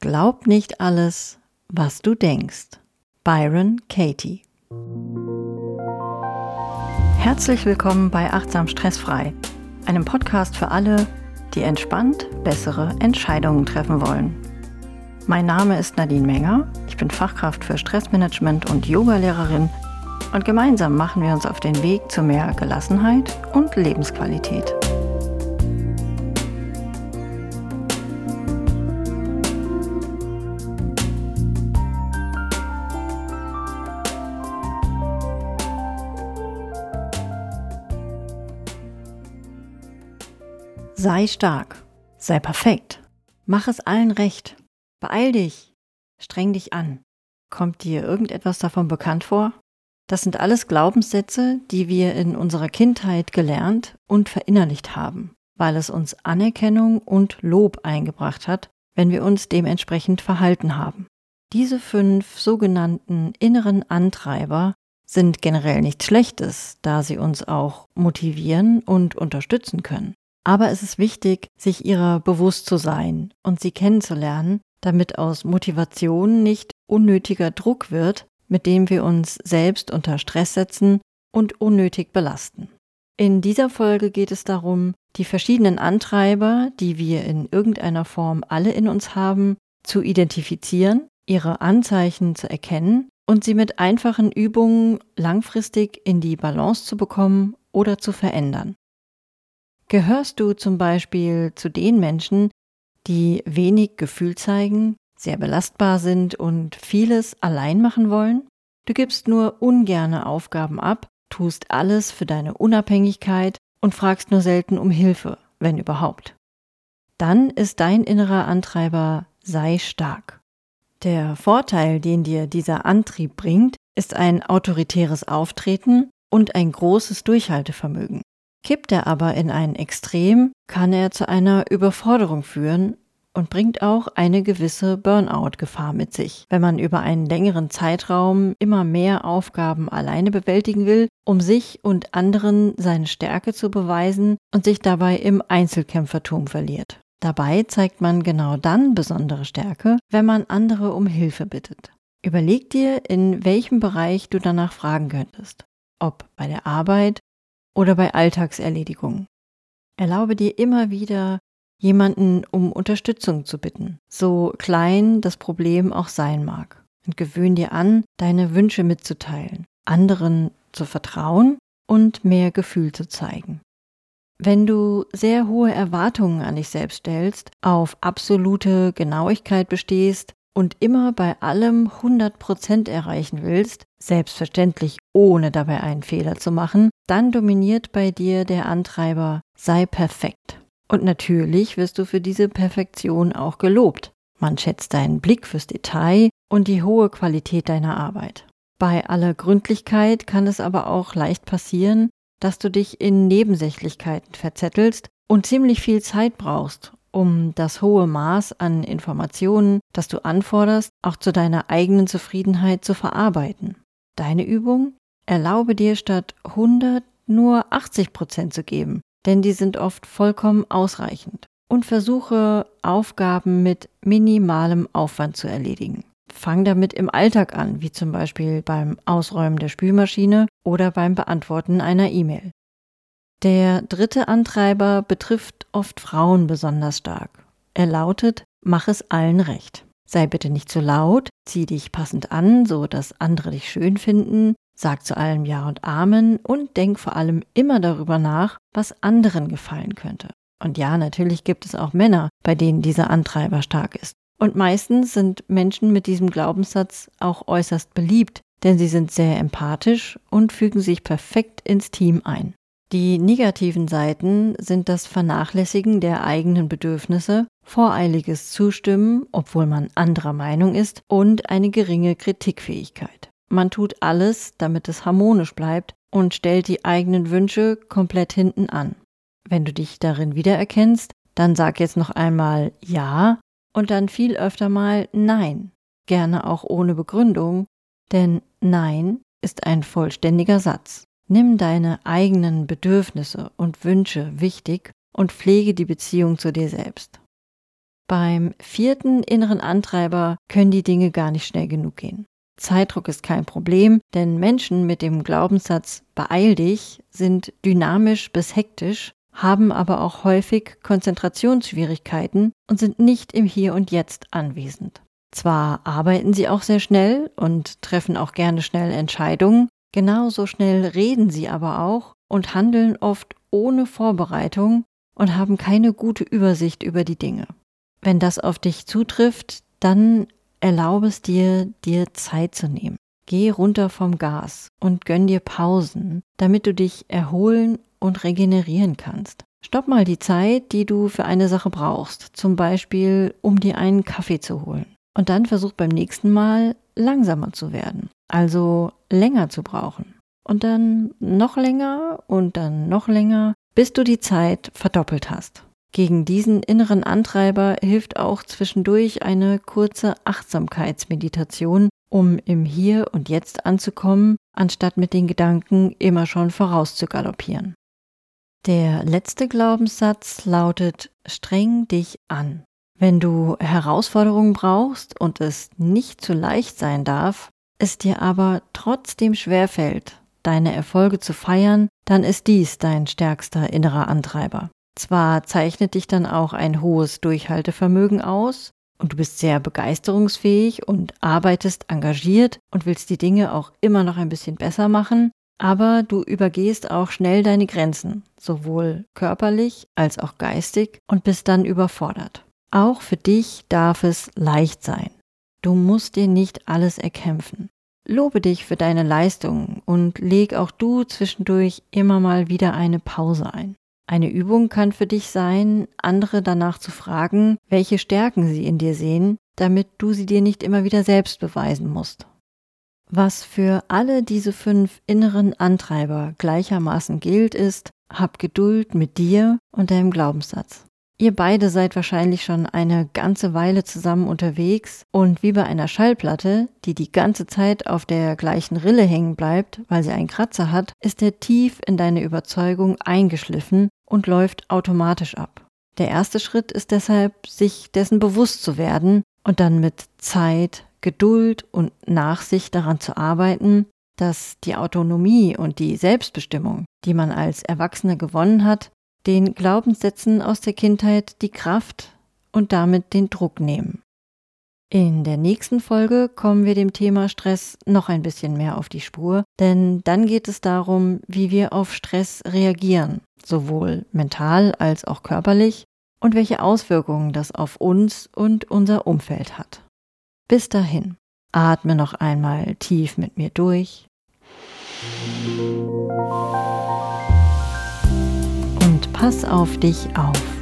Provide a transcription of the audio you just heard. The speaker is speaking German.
Glaub nicht alles, was du denkst. Byron Katie. Herzlich willkommen bei Achtsam Stressfrei, einem Podcast für alle, die entspannt bessere Entscheidungen treffen wollen. Mein Name ist Nadine Menger, ich bin Fachkraft für Stressmanagement und Yogalehrerin und gemeinsam machen wir uns auf den Weg zu mehr Gelassenheit und Lebensqualität. Sei stark, sei perfekt, mach es allen recht, beeil dich, streng dich an. Kommt dir irgendetwas davon bekannt vor? Das sind alles Glaubenssätze, die wir in unserer Kindheit gelernt und verinnerlicht haben, weil es uns Anerkennung und Lob eingebracht hat, wenn wir uns dementsprechend verhalten haben. Diese fünf sogenannten inneren Antreiber sind generell nichts Schlechtes, da sie uns auch motivieren und unterstützen können. Aber es ist wichtig, sich ihrer bewusst zu sein und sie kennenzulernen, damit aus Motivation nicht unnötiger Druck wird, mit dem wir uns selbst unter Stress setzen und unnötig belasten. In dieser Folge geht es darum, die verschiedenen Antreiber, die wir in irgendeiner Form alle in uns haben, zu identifizieren, ihre Anzeichen zu erkennen und sie mit einfachen Übungen langfristig in die Balance zu bekommen oder zu verändern. Gehörst du zum Beispiel zu den Menschen, die wenig Gefühl zeigen, sehr belastbar sind und vieles allein machen wollen? Du gibst nur ungerne Aufgaben ab, tust alles für deine Unabhängigkeit und fragst nur selten um Hilfe, wenn überhaupt. Dann ist dein innerer Antreiber sei stark. Der Vorteil, den dir dieser Antrieb bringt, ist ein autoritäres Auftreten und ein großes Durchhaltevermögen. Kippt er aber in ein Extrem, kann er zu einer Überforderung führen und bringt auch eine gewisse Burnout-Gefahr mit sich, wenn man über einen längeren Zeitraum immer mehr Aufgaben alleine bewältigen will, um sich und anderen seine Stärke zu beweisen und sich dabei im Einzelkämpfertum verliert. Dabei zeigt man genau dann besondere Stärke, wenn man andere um Hilfe bittet. Überleg dir, in welchem Bereich du danach fragen könntest. Ob bei der Arbeit, oder bei Alltagserledigungen. Erlaube dir immer wieder, jemanden um Unterstützung zu bitten, so klein das Problem auch sein mag. Und gewöhn dir an, deine Wünsche mitzuteilen, anderen zu vertrauen und mehr Gefühl zu zeigen. Wenn du sehr hohe Erwartungen an dich selbst stellst, auf absolute Genauigkeit bestehst und immer bei allem 100% erreichen willst, selbstverständlich ohne dabei einen Fehler zu machen, dann dominiert bei dir der Antreiber sei perfekt. Und natürlich wirst du für diese Perfektion auch gelobt. Man schätzt deinen Blick fürs Detail und die hohe Qualität deiner Arbeit. Bei aller Gründlichkeit kann es aber auch leicht passieren, dass du dich in Nebensächlichkeiten verzettelst und ziemlich viel Zeit brauchst, um das hohe Maß an Informationen, das du anforderst, auch zu deiner eigenen Zufriedenheit zu verarbeiten. Deine Übung? Erlaube dir statt 100 nur 80 Prozent zu geben, denn die sind oft vollkommen ausreichend. Und versuche Aufgaben mit minimalem Aufwand zu erledigen. Fang damit im Alltag an, wie zum Beispiel beim Ausräumen der Spülmaschine oder beim Beantworten einer E-Mail. Der dritte Antreiber betrifft oft Frauen besonders stark. Er lautet, mach es allen recht. Sei bitte nicht zu laut, zieh dich passend an, so dass andere dich schön finden, sag zu allem Ja und Amen und denk vor allem immer darüber nach, was anderen gefallen könnte. Und ja, natürlich gibt es auch Männer, bei denen dieser Antreiber stark ist. Und meistens sind Menschen mit diesem Glaubenssatz auch äußerst beliebt, denn sie sind sehr empathisch und fügen sich perfekt ins Team ein. Die negativen Seiten sind das Vernachlässigen der eigenen Bedürfnisse, voreiliges Zustimmen, obwohl man anderer Meinung ist, und eine geringe Kritikfähigkeit. Man tut alles, damit es harmonisch bleibt und stellt die eigenen Wünsche komplett hinten an. Wenn du dich darin wiedererkennst, dann sag jetzt noch einmal Ja und dann viel öfter mal Nein, gerne auch ohne Begründung, denn Nein ist ein vollständiger Satz. Nimm deine eigenen Bedürfnisse und Wünsche wichtig und pflege die Beziehung zu dir selbst. Beim vierten inneren Antreiber können die Dinge gar nicht schnell genug gehen. Zeitdruck ist kein Problem, denn Menschen mit dem Glaubenssatz beeil dich sind dynamisch bis hektisch, haben aber auch häufig Konzentrationsschwierigkeiten und sind nicht im Hier und Jetzt anwesend. Zwar arbeiten sie auch sehr schnell und treffen auch gerne schnell Entscheidungen, genauso schnell reden sie aber auch und handeln oft ohne Vorbereitung und haben keine gute Übersicht über die Dinge. Wenn das auf dich zutrifft, dann erlaube es dir, dir Zeit zu nehmen. Geh runter vom Gas und gönn dir Pausen, damit du dich erholen und regenerieren kannst. Stopp mal die Zeit, die du für eine Sache brauchst, zum Beispiel um dir einen Kaffee zu holen. Und dann versuch beim nächsten Mal langsamer zu werden, also länger zu brauchen. Und dann noch länger und dann noch länger, bis du die Zeit verdoppelt hast. Gegen diesen inneren Antreiber hilft auch zwischendurch eine kurze Achtsamkeitsmeditation, um im Hier und Jetzt anzukommen, anstatt mit den Gedanken immer schon vorauszugaloppieren. Der letzte Glaubenssatz lautet streng dich an. Wenn du Herausforderungen brauchst und es nicht zu leicht sein darf, es dir aber trotzdem schwerfällt, deine Erfolge zu feiern, dann ist dies dein stärkster innerer Antreiber. Zwar zeichnet dich dann auch ein hohes Durchhaltevermögen aus und du bist sehr begeisterungsfähig und arbeitest engagiert und willst die Dinge auch immer noch ein bisschen besser machen, aber du übergehst auch schnell deine Grenzen, sowohl körperlich als auch geistig und bist dann überfordert. Auch für dich darf es leicht sein. Du musst dir nicht alles erkämpfen. Lobe dich für deine Leistungen und leg auch du zwischendurch immer mal wieder eine Pause ein. Eine Übung kann für dich sein, andere danach zu fragen, welche Stärken sie in dir sehen, damit du sie dir nicht immer wieder selbst beweisen musst. Was für alle diese fünf inneren Antreiber gleichermaßen gilt, ist, hab Geduld mit dir und deinem Glaubenssatz. Ihr beide seid wahrscheinlich schon eine ganze Weile zusammen unterwegs und wie bei einer Schallplatte, die die ganze Zeit auf der gleichen Rille hängen bleibt, weil sie einen Kratzer hat, ist er tief in deine Überzeugung eingeschliffen und läuft automatisch ab. Der erste Schritt ist deshalb, sich dessen bewusst zu werden und dann mit Zeit, Geduld und Nachsicht daran zu arbeiten, dass die Autonomie und die Selbstbestimmung, die man als Erwachsener gewonnen hat, den Glaubenssätzen aus der Kindheit die Kraft und damit den Druck nehmen. In der nächsten Folge kommen wir dem Thema Stress noch ein bisschen mehr auf die Spur, denn dann geht es darum, wie wir auf Stress reagieren, sowohl mental als auch körperlich, und welche Auswirkungen das auf uns und unser Umfeld hat. Bis dahin, atme noch einmal tief mit mir durch pass auf dich auf.